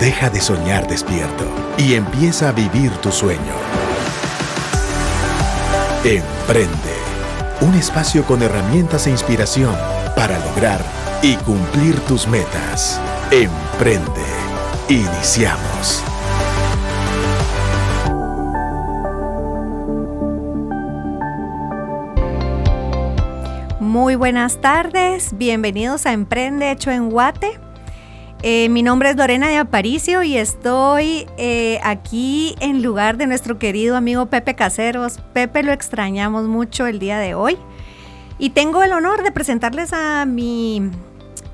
Deja de soñar despierto y empieza a vivir tu sueño. Emprende. Un espacio con herramientas e inspiración para lograr y cumplir tus metas. Emprende. Iniciamos. Muy buenas tardes, bienvenidos a Emprende Hecho en Guate. Eh, mi nombre es Lorena de Aparicio y estoy eh, aquí en lugar de nuestro querido amigo Pepe Caseros. Pepe lo extrañamos mucho el día de hoy. Y tengo el honor de presentarles a mi,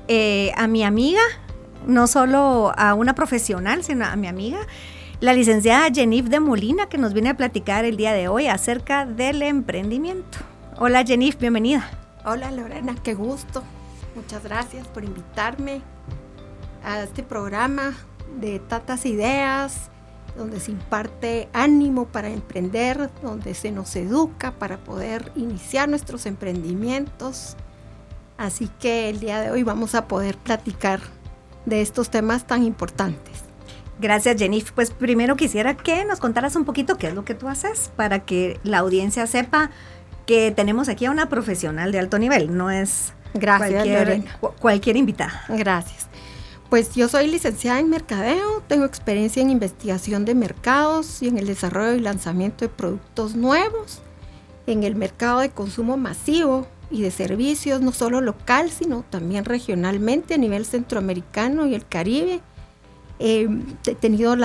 eh, a mi amiga, no solo a una profesional, sino a mi amiga, la licenciada Jenif de Molina, que nos viene a platicar el día de hoy acerca del emprendimiento. Hola Jenif, bienvenida. Hola Lorena, qué gusto. Muchas gracias por invitarme a este programa de tantas ideas, donde se imparte ánimo para emprender, donde se nos educa para poder iniciar nuestros emprendimientos. Así que el día de hoy vamos a poder platicar de estos temas tan importantes. Gracias, Jennifer. Pues primero quisiera que nos contaras un poquito qué es lo que tú haces para que la audiencia sepa que tenemos aquí a una profesional de alto nivel, no es cualquier, cualquier invitada. Gracias. Pues yo soy licenciada en mercadeo, tengo experiencia en investigación de mercados y en el desarrollo y lanzamiento de productos nuevos, en el mercado de consumo masivo y de servicios, no solo local, sino también regionalmente a nivel centroamericano y el Caribe. he tenido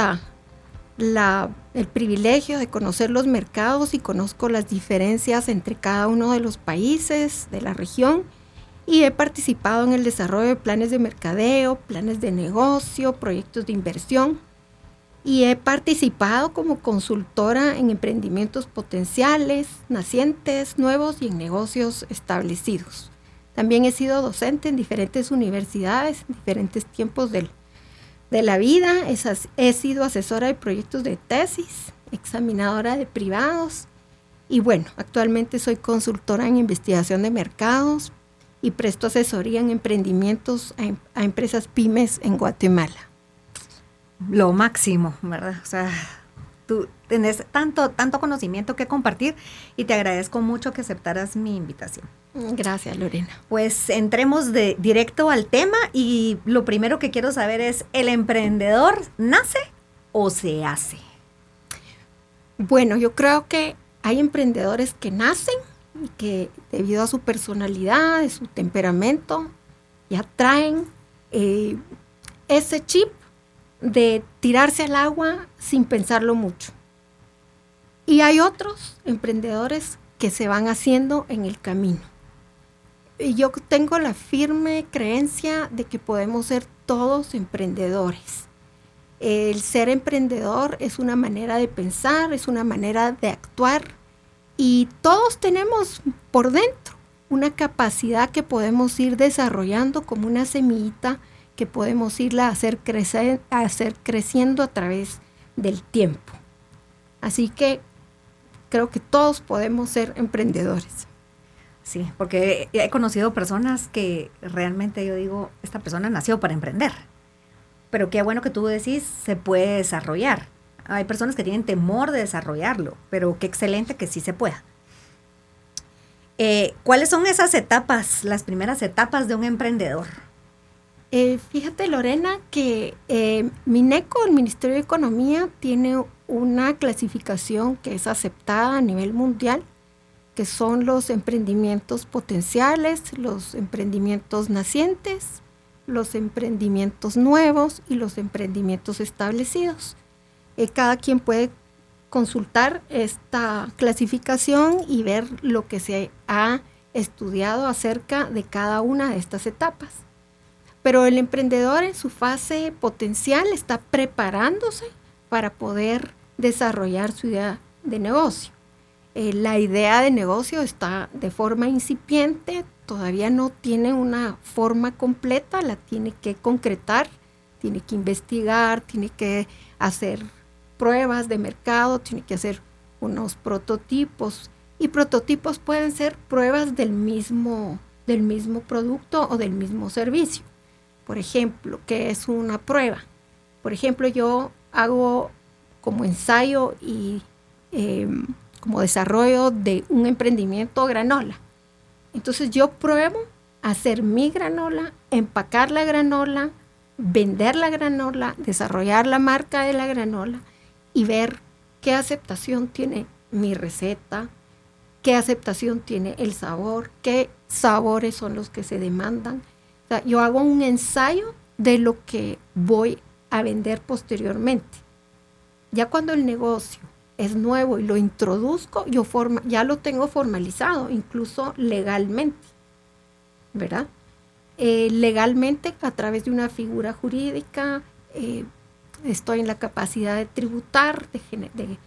el privilegio de conocer los mercados y conozco las diferencias entre cada uno de los países de la región y he participado en el desarrollo de planes de mercadeo, planes de negocio, proyectos de inversión y he participado como consultora en emprendimientos potenciales, nacientes, nuevos y en negocios establecidos. También he sido docente en diferentes universidades, en diferentes tiempos del de la vida, he sido asesora de proyectos de tesis, examinadora de privados y bueno, actualmente soy consultora en investigación de mercados y presto asesoría en emprendimientos a, em, a empresas pymes en Guatemala. Lo máximo, ¿verdad? O sea, tú tenés tanto, tanto conocimiento que compartir y te agradezco mucho que aceptaras mi invitación. Gracias, Lorena. Pues entremos de directo al tema y lo primero que quiero saber es, ¿el emprendedor nace o se hace? Bueno, yo creo que hay emprendedores que nacen que debido a su personalidad, a su temperamento, ya traen eh, ese chip de tirarse al agua sin pensarlo mucho. Y hay otros emprendedores que se van haciendo en el camino. Y yo tengo la firme creencia de que podemos ser todos emprendedores. El ser emprendedor es una manera de pensar, es una manera de actuar y todos tenemos por dentro una capacidad que podemos ir desarrollando como una semillita que podemos irla a hacer, crecer, a hacer creciendo a través del tiempo. Así que creo que todos podemos ser emprendedores. Sí, porque he conocido personas que realmente yo digo, esta persona nació para emprender. Pero qué bueno que tú decís, se puede desarrollar. Hay personas que tienen temor de desarrollarlo, pero qué excelente que sí se pueda. Eh, ¿Cuáles son esas etapas, las primeras etapas de un emprendedor? Eh, fíjate, Lorena, que eh, Mineco, el Ministerio de Economía, tiene una clasificación que es aceptada a nivel mundial, que son los emprendimientos potenciales, los emprendimientos nacientes, los emprendimientos nuevos y los emprendimientos establecidos. Eh, cada quien puede consultar esta clasificación y ver lo que se ha estudiado acerca de cada una de estas etapas. Pero el emprendedor en su fase potencial está preparándose para poder desarrollar su idea de negocio. Eh, la idea de negocio está de forma incipiente, todavía no tiene una forma completa, la tiene que concretar, tiene que investigar, tiene que hacer pruebas de mercado, tiene que hacer unos prototipos. Y prototipos pueden ser pruebas del mismo, del mismo producto o del mismo servicio. Por ejemplo, ¿qué es una prueba? Por ejemplo, yo hago como ensayo y em, como desarrollo de un emprendimiento granola. Entonces yo pruebo hacer mi granola, empacar la granola, vender la granola, desarrollar la marca de la granola y ver qué aceptación tiene mi receta, qué aceptación tiene el sabor, qué sabores son los que se demandan. yo hago un ensayo de lo que voy a vender posteriormente. Ya cuando el negocio es nuevo y lo introduzco, yo forma, ya lo tengo formalizado, incluso legalmente, ¿verdad? Eh, legalmente, a través de una figura jurídica, eh, estoy en la capacidad de tributar, de,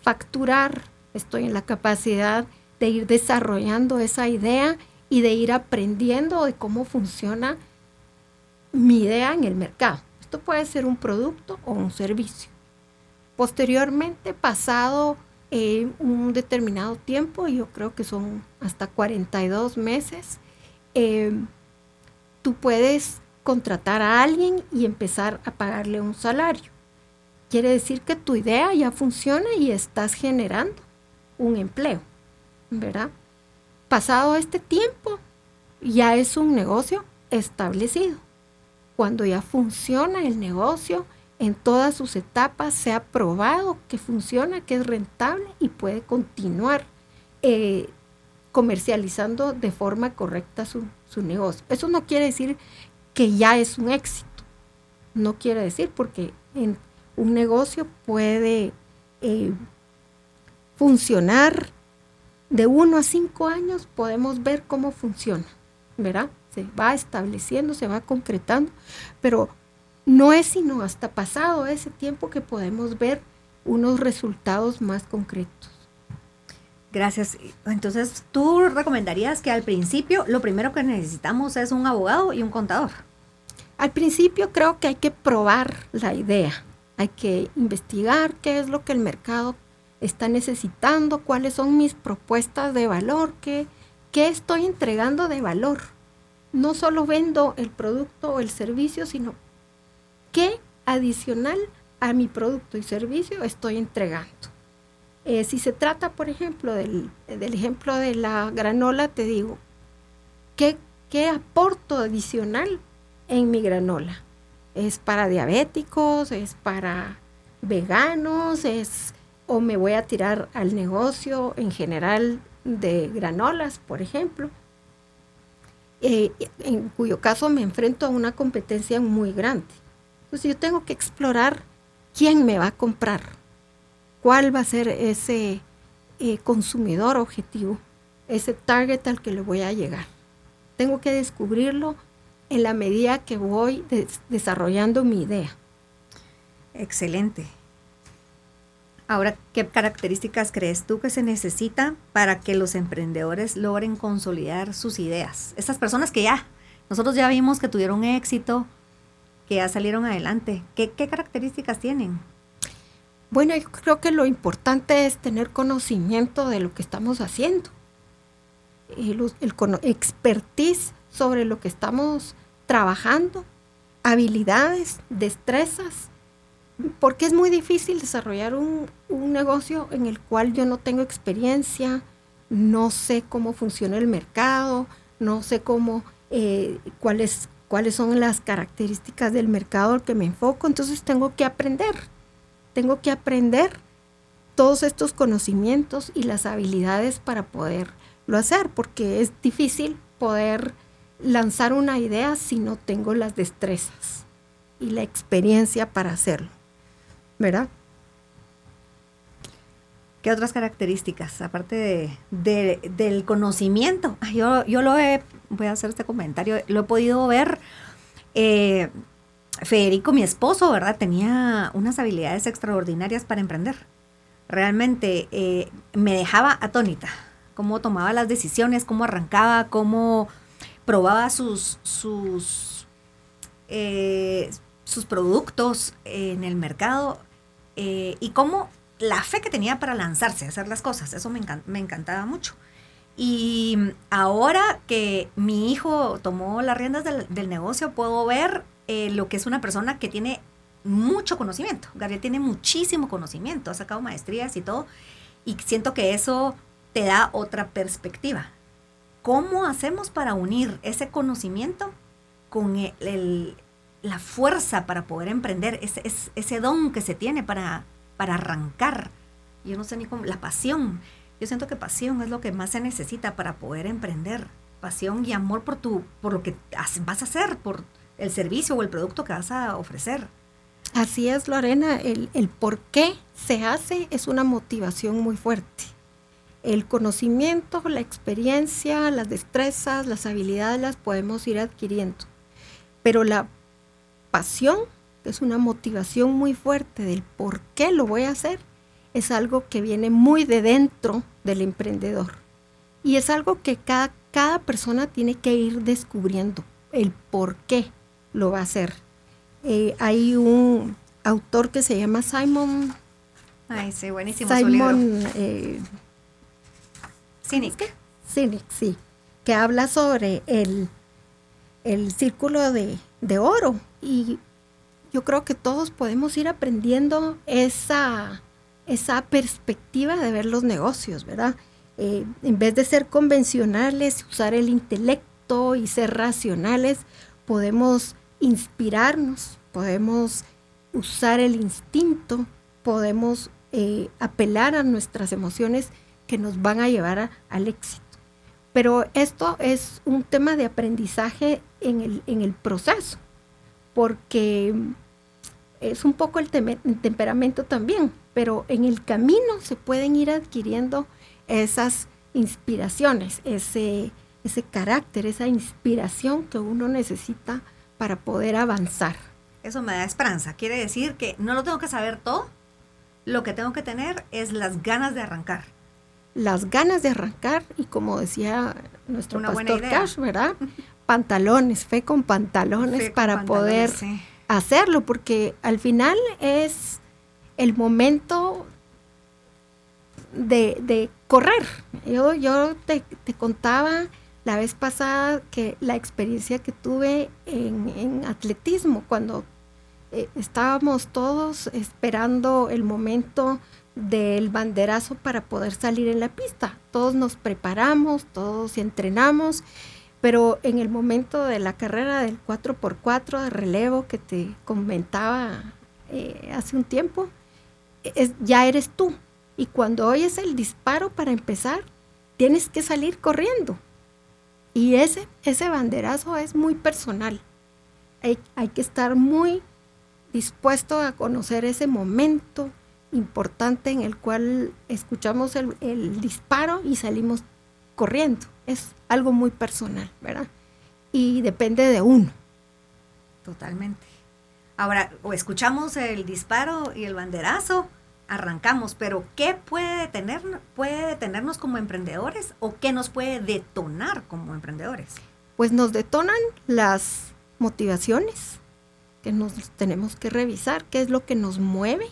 facturar, estoy en la capacidad de ir desarrollando esa idea y de ir aprendiendo de cómo funciona mi idea en el mercado. Esto puede ser un producto o un servicio. Posteriormente, pasado eh, un determinado tiempo, yo creo que son hasta 42 meses, eh, tú puedes contratar a alguien y empezar a pagarle un salario. Quiere decir que tu idea ya funciona y estás generando un empleo, ¿verdad? Pasado este tiempo, ya es un negocio establecido. Cuando ya funciona el negocio en todas sus etapas, se ha probado que funciona, que es rentable y puede continuar eh, comercializando de forma correcta su, negocio. Eso no quiere decir que ya es un éxito. No quiere decir porque en un negocio puede eh, funcionar de uno a cinco años, podemos ver cómo funciona, ¿verdad? Se va estableciendo, se va concretando, pero no es sino hasta pasado ese tiempo que podemos ver unos resultados más concretos. Gracias. Entonces, ¿tú recomendarías que al principio lo primero que necesitamos es un abogado y un contador? Al principio creo que hay que probar la idea, hay que investigar qué es lo que el mercado está necesitando, cuáles son mis propuestas de valor, qué, qué estoy entregando de valor. No solo vendo el producto o el servicio, sino qué adicional a mi producto y servicio estoy entregando. Eh, si se trata, por ejemplo, del, ejemplo de la granola, te digo, ¿qué, ¿qué aporto adicional en mi granola? ¿Es para diabéticos? ¿Es para veganos? ¿Es o me voy a tirar al negocio en general de granolas, por ejemplo? Eh, en cuyo caso me enfrento a una competencia muy grande. Entonces yo tengo que explorar quién me va a comprar cuál va a ser ese eh, consumidor objetivo, ese target al que le voy a llegar. Tengo que descubrirlo en la medida que voy desarrollando mi idea. Excelente. Ahora, ¿qué características crees tú que se necesita para que los emprendedores logren consolidar sus ideas? Estas personas que ya, nosotros ya vimos que tuvieron éxito, que ya salieron adelante, ¿qué, qué características tienen? Bueno, yo creo que lo importante es tener conocimiento de lo que estamos haciendo. El, expertise sobre lo que estamos trabajando, habilidades, destrezas, porque es muy difícil desarrollar un, negocio en el cual yo no tengo experiencia, no sé cómo funciona el mercado, no sé cómo, eh, cuáles, cuáles son las características del mercado al que me enfoco, entonces tengo que aprender tengo que aprender todos estos conocimientos y las habilidades para poderlo hacer, porque es difícil poder lanzar una idea si no tengo las destrezas y la experiencia para hacerlo. ¿Verdad? ¿Qué otras características, aparte de, del conocimiento? Yo, yo lo he, voy a hacer este comentario, lo he podido ver eh, Federico, mi esposo, ¿verdad? Tenía unas habilidades extraordinarias para emprender. Realmente eh, me dejaba atónita cómo tomaba las decisiones, cómo arrancaba, cómo probaba sus, sus, eh, sus productos en el mercado eh, y cómo la fe que tenía para lanzarse hacer las cosas. Eso me, me encantaba mucho. Y ahora que mi hijo tomó las riendas del negocio, puedo ver eh, lo que es una persona que tiene mucho conocimiento. Gabriel tiene muchísimo conocimiento, ha sacado maestrías y todo, y siento que eso te da otra perspectiva. ¿Cómo hacemos para unir ese conocimiento con el, la fuerza para poder emprender, ese, ese, don que se tiene para, para arrancar? Yo no sé ni cómo, la pasión. Yo siento que pasión es lo que más se necesita para poder emprender. Pasión y amor por, tu, por lo que vas a hacer, por el servicio o el producto que vas a ofrecer. Así es, Lorena, el, el por qué se hace es una motivación muy fuerte. El conocimiento, la experiencia, las destrezas, las habilidades las podemos ir adquiriendo. Pero la pasión, que es una motivación muy fuerte del por qué lo voy a hacer, es algo que viene muy de dentro del emprendedor. Y es algo que cada, cada persona tiene que ir descubriendo, el por qué lo va a hacer. Eh, hay un autor que se llama Simon. Ay, sí, buenísimo. Simon eh, Sinek. Sinek, sí. Que habla sobre el, el círculo de, de oro. Y yo creo que todos podemos ir aprendiendo esa, esa perspectiva de ver los negocios, ¿verdad? Eh, en vez de ser convencionales, usar el intelecto y ser racionales, podemos inspirarnos, podemos usar el instinto, podemos eh, apelar a nuestras emociones que nos van a llevar al éxito. Pero esto es un tema de aprendizaje en el, en el proceso, porque es un poco el, temperamento también, pero en el camino se pueden ir adquiriendo esas inspiraciones, ese, ese carácter, esa inspiración que uno necesita para poder avanzar. Eso me da esperanza. Quiere decir que no lo tengo que saber todo. Lo que tengo que tener es las ganas de arrancar. Las ganas de arrancar y como decía nuestro pastor Cash, ¿verdad? pantalones, fe con pantalones para poder hacerlo, porque al final es el momento de, correr. Yo, yo te, te contaba la vez pasada que la experiencia que tuve en, atletismo, cuando eh, estábamos todos esperando el momento del banderazo para poder salir en la pista. Todos nos preparamos, todos entrenamos, pero en el momento de la carrera del 4x4 de relevo que te comentaba eh, hace un tiempo, ya eres tú. Y cuando oyes el disparo para empezar, tienes que salir corriendo y ese, ese banderazo es muy personal. Hay, que estar muy dispuesto a conocer ese momento importante en el cual escuchamos el, el, disparo y salimos corriendo. Es algo muy personal, ¿verdad? Y depende de uno. Totalmente. Ahora, o escuchamos el disparo y el banderazo, arrancamos, pero ¿qué puede, detener, puede detenernos como emprendedores o qué nos puede detonar como emprendedores? Pues nos detonan las motivaciones que nos tenemos que revisar, qué es lo que nos mueve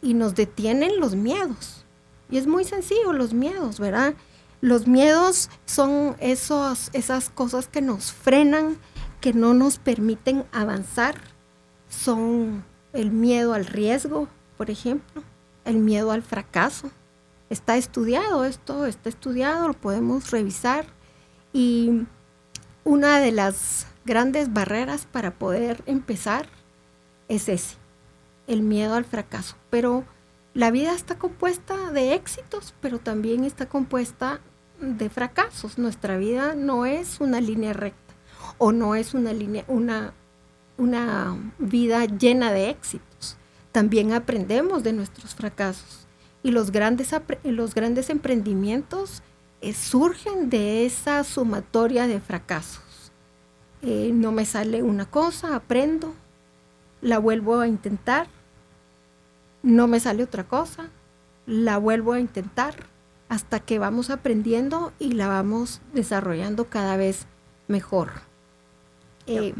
y nos detienen los miedos. Y es muy sencillo los miedos, ¿verdad? Los miedos son esos, esas cosas que nos frenan, que no nos permiten avanzar. Son el miedo al riesgo, por ejemplo, el miedo al fracaso. Está estudiado esto, está estudiado, lo podemos revisar. Y una de las grandes barreras para poder empezar es ese, el miedo al fracaso. Pero la vida está compuesta de éxitos, pero también está compuesta de fracasos. Nuestra vida no es una línea recta o no es una línea, una, una vida llena de éxitos también aprendemos de nuestros fracasos. Y los grandes, los grandes emprendimientos eh, surgen de esa sumatoria de fracasos. Eh, no me sale una cosa, aprendo, la vuelvo a intentar, no me sale otra cosa, la vuelvo a intentar, hasta que vamos aprendiendo y la vamos desarrollando cada vez mejor. Eh,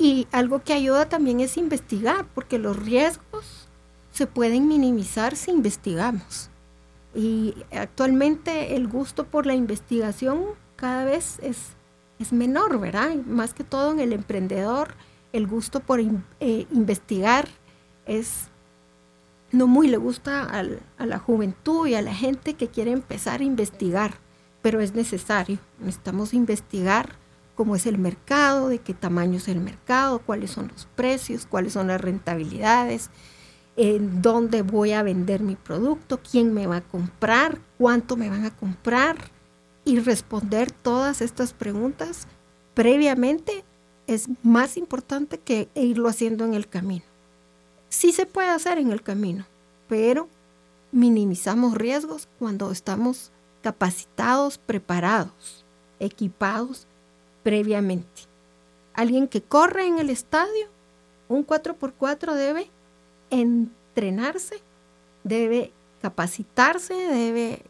y algo que ayuda también es investigar, porque los riesgos se pueden minimizar si investigamos. Y actualmente el gusto por la investigación cada vez es, es menor, ¿verdad? más que todo en el emprendedor, el gusto por eh, investigar es no muy le gusta a la juventud y a la gente que quiere empezar a investigar, pero es necesario. Necesitamos investigar cómo es el mercado, de qué tamaño es el mercado, cuáles son los precios, cuáles son las rentabilidades, en dónde voy a vender mi producto, quién me va a comprar, cuánto me van a comprar y responder todas estas preguntas previamente es más importante que irlo haciendo en el camino. Sí se puede hacer en el camino, pero minimizamos riesgos cuando estamos capacitados, preparados, equipados previamente. Alguien que corre en el estadio, un 4x4 debe entrenarse, debe capacitarse, debe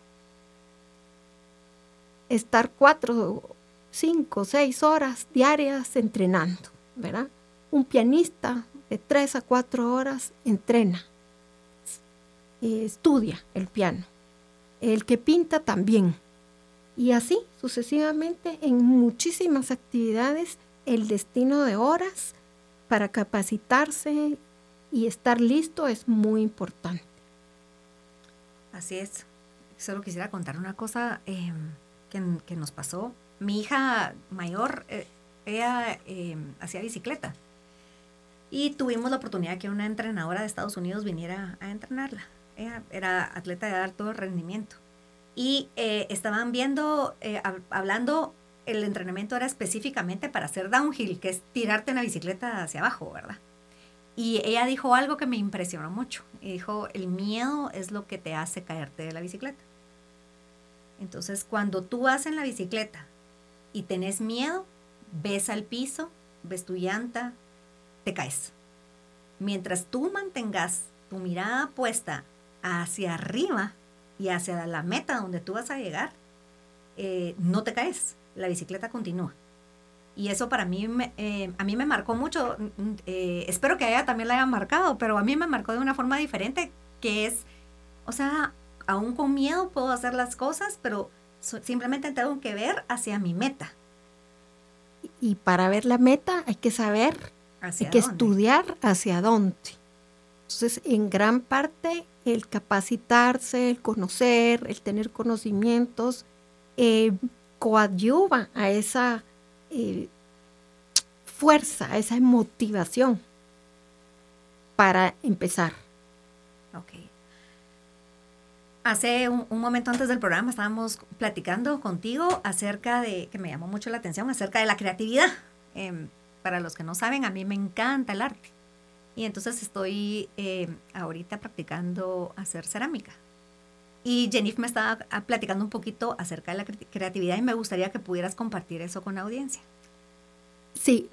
estar cuatro cinco, seis horas diarias entrenando, ¿verdad? Un pianista de tres a cuatro horas entrena, estudia el piano. El que pinta también. Y así sucesivamente en muchísimas actividades el destino de horas para capacitarse y estar listo es muy importante. Así es. Solo quisiera contar una cosa em, que, nos pasó mi hija mayor, eh, ella eh, hacía bicicleta. Y tuvimos la oportunidad que una entrenadora de Estados Unidos viniera a entrenarla. Ella era atleta de alto rendimiento. Y eh, estaban viendo, hablando, el entrenamiento era específicamente para hacer downhill, que es tirarte una bicicleta hacia abajo, ¿verdad? Y ella dijo algo que me impresionó mucho. Dijo, el miedo es lo que te hace caerte de la bicicleta. Entonces, cuando tú vas en la bicicleta y tenés miedo, ves al piso, ves tu llanta, te caes. Mientras tú mantengas tu mirada puesta hacia arriba y hacia la meta donde tú vas a llegar, eh, no te caes, la bicicleta continúa. Y eso para mí, eh, a mí me marcó mucho, eh, espero que a ella también la haya marcado, pero a mí me marcó de una forma diferente, que es, o sea, aún con miedo puedo hacer las cosas, pero simplemente tengo que ver hacia mi meta. Y para ver la meta hay que saber, hay que estudiar hacia dónde. Entonces, en gran parte, el capacitarse, el conocer, el tener conocimientos, eh, coadyuva a esa eh, fuerza, a esa motivación para empezar. Ok. Hace un, momento antes del programa estábamos platicando contigo acerca de, que me llamó mucho la atención, acerca de la creatividad. Em, para los que no saben, a mí me encanta el arte. Y entonces estoy em, ahorita practicando hacer cerámica. Y Jennifer me estaba ah, platicando un poquito acerca de la creatividad y me gustaría que pudieras compartir eso con la audiencia. Sí,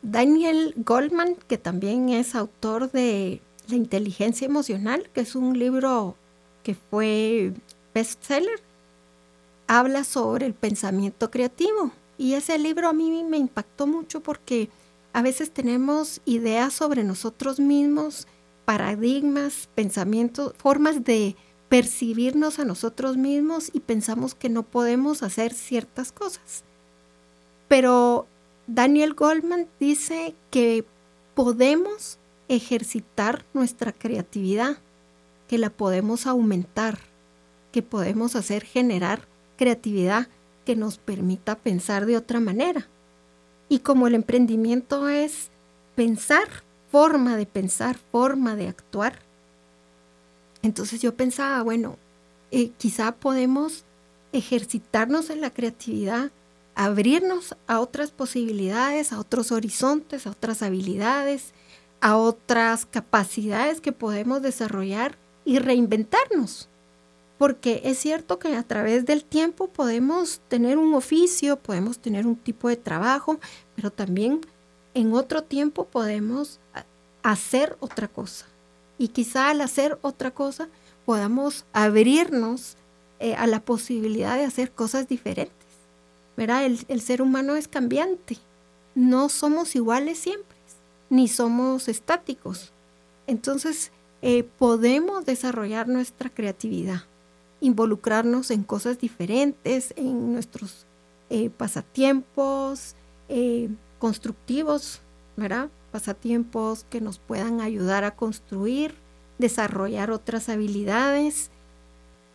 Daniel Goldman, que también es autor de La inteligencia emocional, que es un libro que fue bestseller, habla sobre el pensamiento creativo. Y ese libro a mí me impactó mucho porque a veces tenemos ideas sobre nosotros mismos, paradigmas, pensamientos, formas de percibirnos a nosotros mismos y pensamos que no podemos hacer ciertas cosas. Pero Daniel Goldman dice que podemos ejercitar nuestra creatividad que la podemos aumentar, que podemos hacer generar creatividad que nos permita pensar de otra manera. Y como el emprendimiento es pensar, forma de pensar, forma de actuar, entonces yo pensaba, bueno, eh, quizá podemos ejercitarnos en la creatividad, abrirnos a otras posibilidades, a otros horizontes, a otras habilidades, a otras capacidades que podemos desarrollar y reinventarnos. Porque es cierto que a través del tiempo podemos tener un oficio, podemos tener un tipo de trabajo, pero también en otro tiempo podemos hacer otra cosa. Y quizá al hacer otra cosa podamos abrirnos eh, a la posibilidad de hacer cosas diferentes. ¿Verdad? El, el ser humano es cambiante. No somos iguales siempre, ni somos estáticos. Entonces, eh, podemos desarrollar nuestra creatividad, involucrarnos en cosas diferentes, en nuestros eh, pasatiempos eh, constructivos, ¿verdad? Pasatiempos que nos puedan ayudar a construir, desarrollar otras habilidades.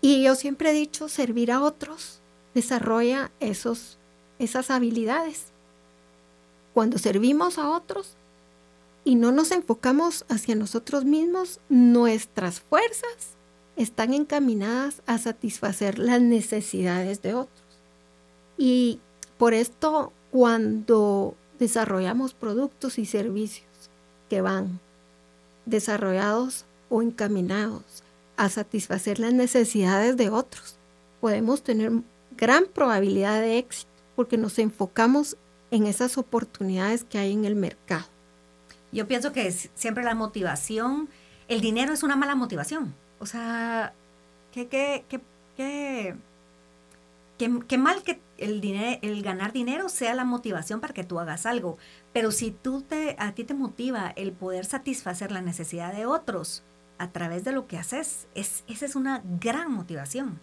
Y yo siempre he dicho, servir a otros desarrolla esos, esas habilidades. Cuando servimos a otros y no nos enfocamos hacia nosotros mismos, nuestras fuerzas están encaminadas a satisfacer las necesidades de otros. Y por esto, cuando desarrollamos productos y servicios que van desarrollados o encaminados a satisfacer las necesidades de otros, podemos tener gran probabilidad de éxito porque nos enfocamos en esas oportunidades que hay en el mercado. Yo pienso que siempre la motivación, el dinero es una mala motivación. O sea, qué, qué, qué, qué, mal que el, dinero, el ganar dinero sea la motivación para que tú hagas algo. Pero si tú te, a ti te motiva el poder satisfacer la necesidad de otros a través de lo que haces, es, esa es una gran motivación.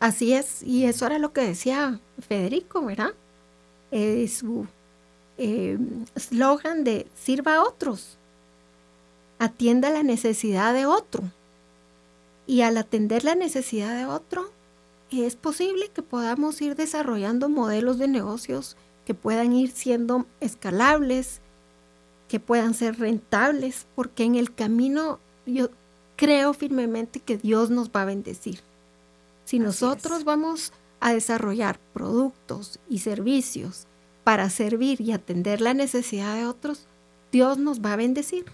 Así es, y eso era lo que decía Federico, ¿verdad? Eh, su eslogan de sirva a otros, atienda la necesidad de otro. Y al atender la necesidad de otro, es posible que podamos ir desarrollando modelos de negocios que puedan ir siendo escalables, que puedan ser rentables, porque en el camino yo creo firmemente que Dios nos va a bendecir. Si nosotros vamos a desarrollar productos y servicios para servir y atender la necesidad de otros, Dios nos va a bendecir.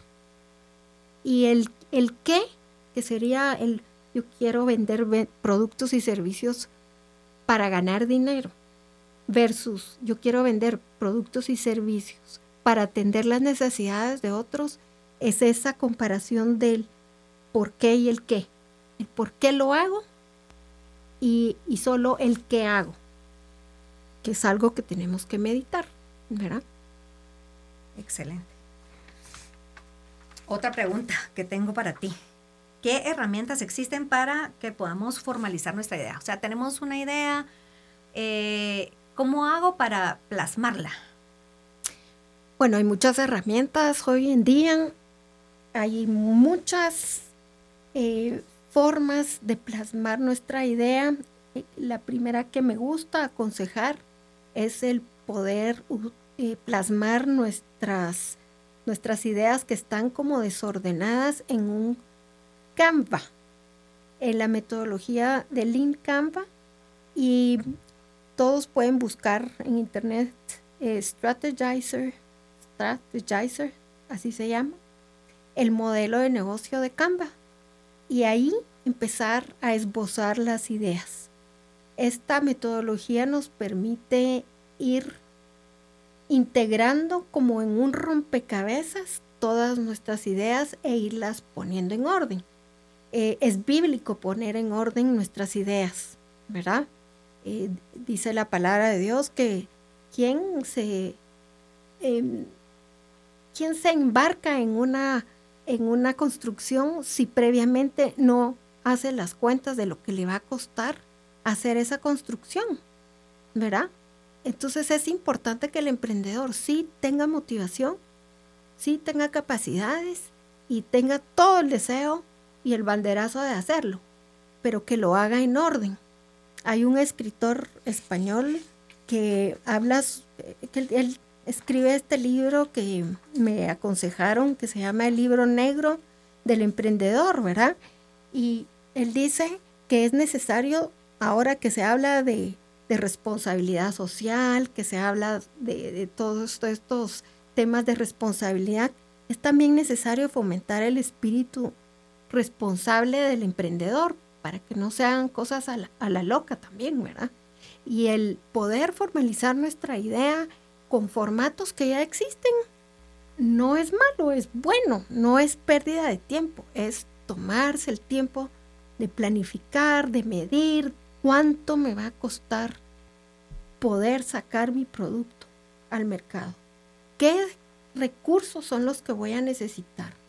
Y el, el qué que sería el yo quiero vender productos y servicios para ganar dinero versus yo quiero vender productos y servicios para atender las necesidades de otros, es esa comparación del por qué y el qué. El por qué lo hago y, y solo el qué hago, que es algo que tenemos que meditar, ¿verdad? Excelente. Otra pregunta que tengo para ti. ¿Qué herramientas existen para que podamos formalizar nuestra idea? O sea, tenemos una idea, eh, ¿cómo hago para plasmarla? Bueno, hay muchas herramientas hoy en día, hay muchas eh, formas de plasmar nuestra idea. La primera que me gusta aconsejar es el poder eh, plasmar nuestras, nuestras ideas que están como desordenadas en un Canva, en la metodología de Lean Canva y todos pueden buscar en internet eh, Strategizer, Strategizer, así se llama, el modelo de negocio de Canva y ahí empezar a esbozar las ideas. Esta metodología nos permite ir integrando como en un rompecabezas todas nuestras ideas e irlas poniendo en orden. Eh, es bíblico poner en orden nuestras ideas, ¿verdad? Eh, dice la palabra de Dios que quien se, em, quien se embarca en una, en una construcción si previamente no hace las cuentas de lo que le va a costar hacer esa construcción, ¿verdad? Entonces es importante que el emprendedor sí tenga motivación, sí tenga capacidades y tenga todo el deseo y el banderazo de hacerlo, pero que lo haga en orden. Hay un escritor español que habla, que él, escribe este libro que me aconsejaron, que se llama El libro negro del emprendedor, ¿verdad? Y él dice que es necesario, ahora que se habla de, responsabilidad social, que se habla de, de todos estos temas de responsabilidad, es también necesario fomentar el espíritu responsable del emprendedor para que no sean cosas a la, loca también, ¿verdad? Y el poder formalizar nuestra idea con formatos que ya existen no es malo, es bueno, no es pérdida de tiempo, es tomarse el tiempo de planificar, de medir cuánto me va a costar poder sacar mi producto al mercado. ¿Qué recursos son los que voy a necesitar?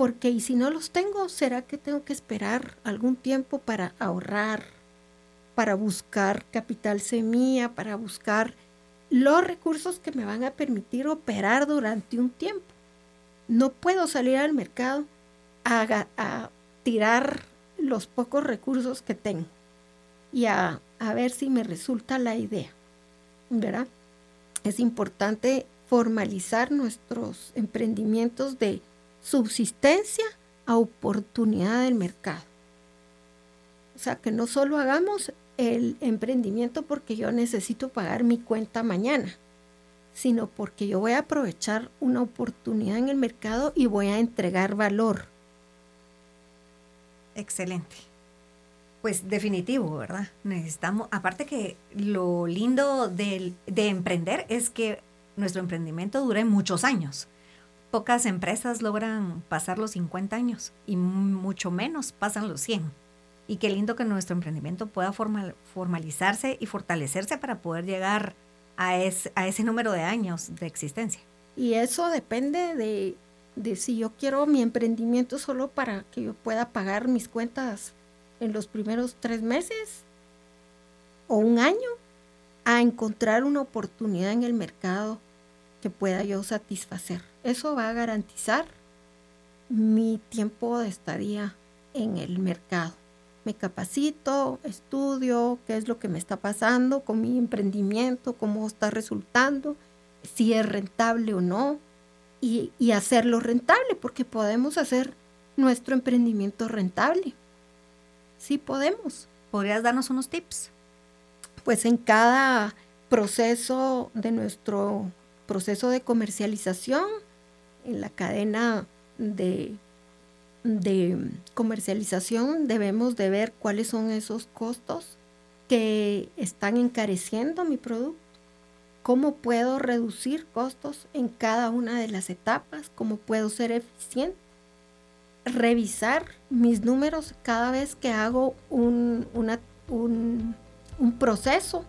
Porque y si no los tengo, ¿será que tengo que esperar algún tiempo para ahorrar, para buscar capital semilla, para buscar los recursos que me van a permitir operar durante un tiempo. No puedo salir al mercado a, a tirar los pocos recursos que tengo y a, a ver si me resulta la idea. ¿Verdad? Es importante formalizar nuestros emprendimientos de subsistencia a oportunidad del mercado. O sea, que no solo hagamos el emprendimiento porque yo necesito pagar mi cuenta mañana, sino porque yo voy a aprovechar una oportunidad en el mercado y voy a entregar valor. Excelente. Pues definitivo, ¿verdad? Necesitamos, aparte que lo lindo de, de emprender es que nuestro emprendimiento dure muchos años. Pocas empresas logran pasar los 50 años y mucho menos pasan los 100. Y qué lindo que nuestro emprendimiento pueda formalizarse y fortalecerse para poder llegar a, a ese número de años de existencia. Y eso depende de, de si yo quiero mi emprendimiento solo para que yo pueda pagar mis cuentas en los primeros tres meses o un año, a encontrar una oportunidad en el mercado que pueda yo satisfacer. Eso va a garantizar mi tiempo de estadía en el mercado. Me capacito, estudio qué es lo que me está pasando con mi emprendimiento, cómo está resultando, si es rentable o no, y, y hacerlo rentable, porque podemos hacer nuestro emprendimiento rentable. Sí podemos. ¿Podrías darnos unos tips? Pues en cada proceso de nuestro proceso de comercialización, en la cadena de, de comercialización debemos de ver cuáles son esos costos que están encareciendo mi producto, cómo puedo reducir costos en cada una de las etapas, cómo puedo ser eficiente, revisar mis números cada vez que hago un, un, un proceso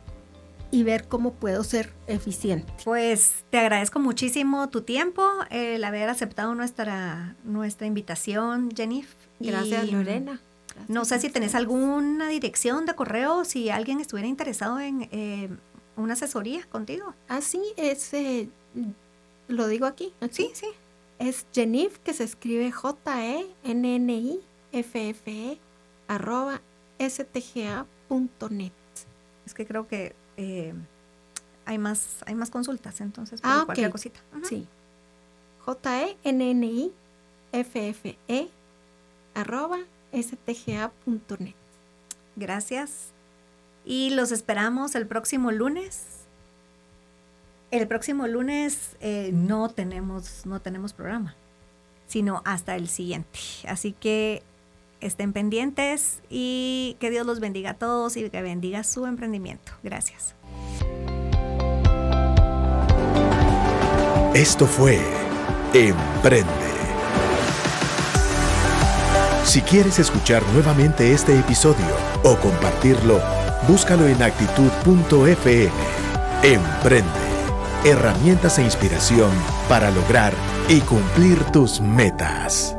y ver cómo puedo ser eficiente. Pues te agradezco muchísimo tu tiempo, el haber aceptado nuestra, nuestra invitación, Jennifer. Gracias, Lorena. no sé si tenés alguna dirección de correo, si alguien estuviera interesado en eh, una asesoría contigo. Ah, sí, es, eh, lo digo aquí, Sí, sí. Es Jenif, que se escribe J-E-N-N-I-F-F-E, arroba stga.net. Es que creo que eh, hay, más, hay más consultas, entonces ah, cualquier cosita. Sí. J-E-N-N-I-F-F-E arroba stga.net. Gracias. Y los esperamos el próximo lunes. El próximo lunes eh, no, tenemos, no tenemos programa, sino hasta el siguiente. Así que estén pendientes y que Dios los bendiga a todos y que bendiga su emprendimiento. Gracias. Esto fue Emprende. Si quieres escuchar nuevamente este episodio o compartirlo, búscalo en actitud.fm. Emprende. Herramientas e inspiración para lograr y cumplir tus metas.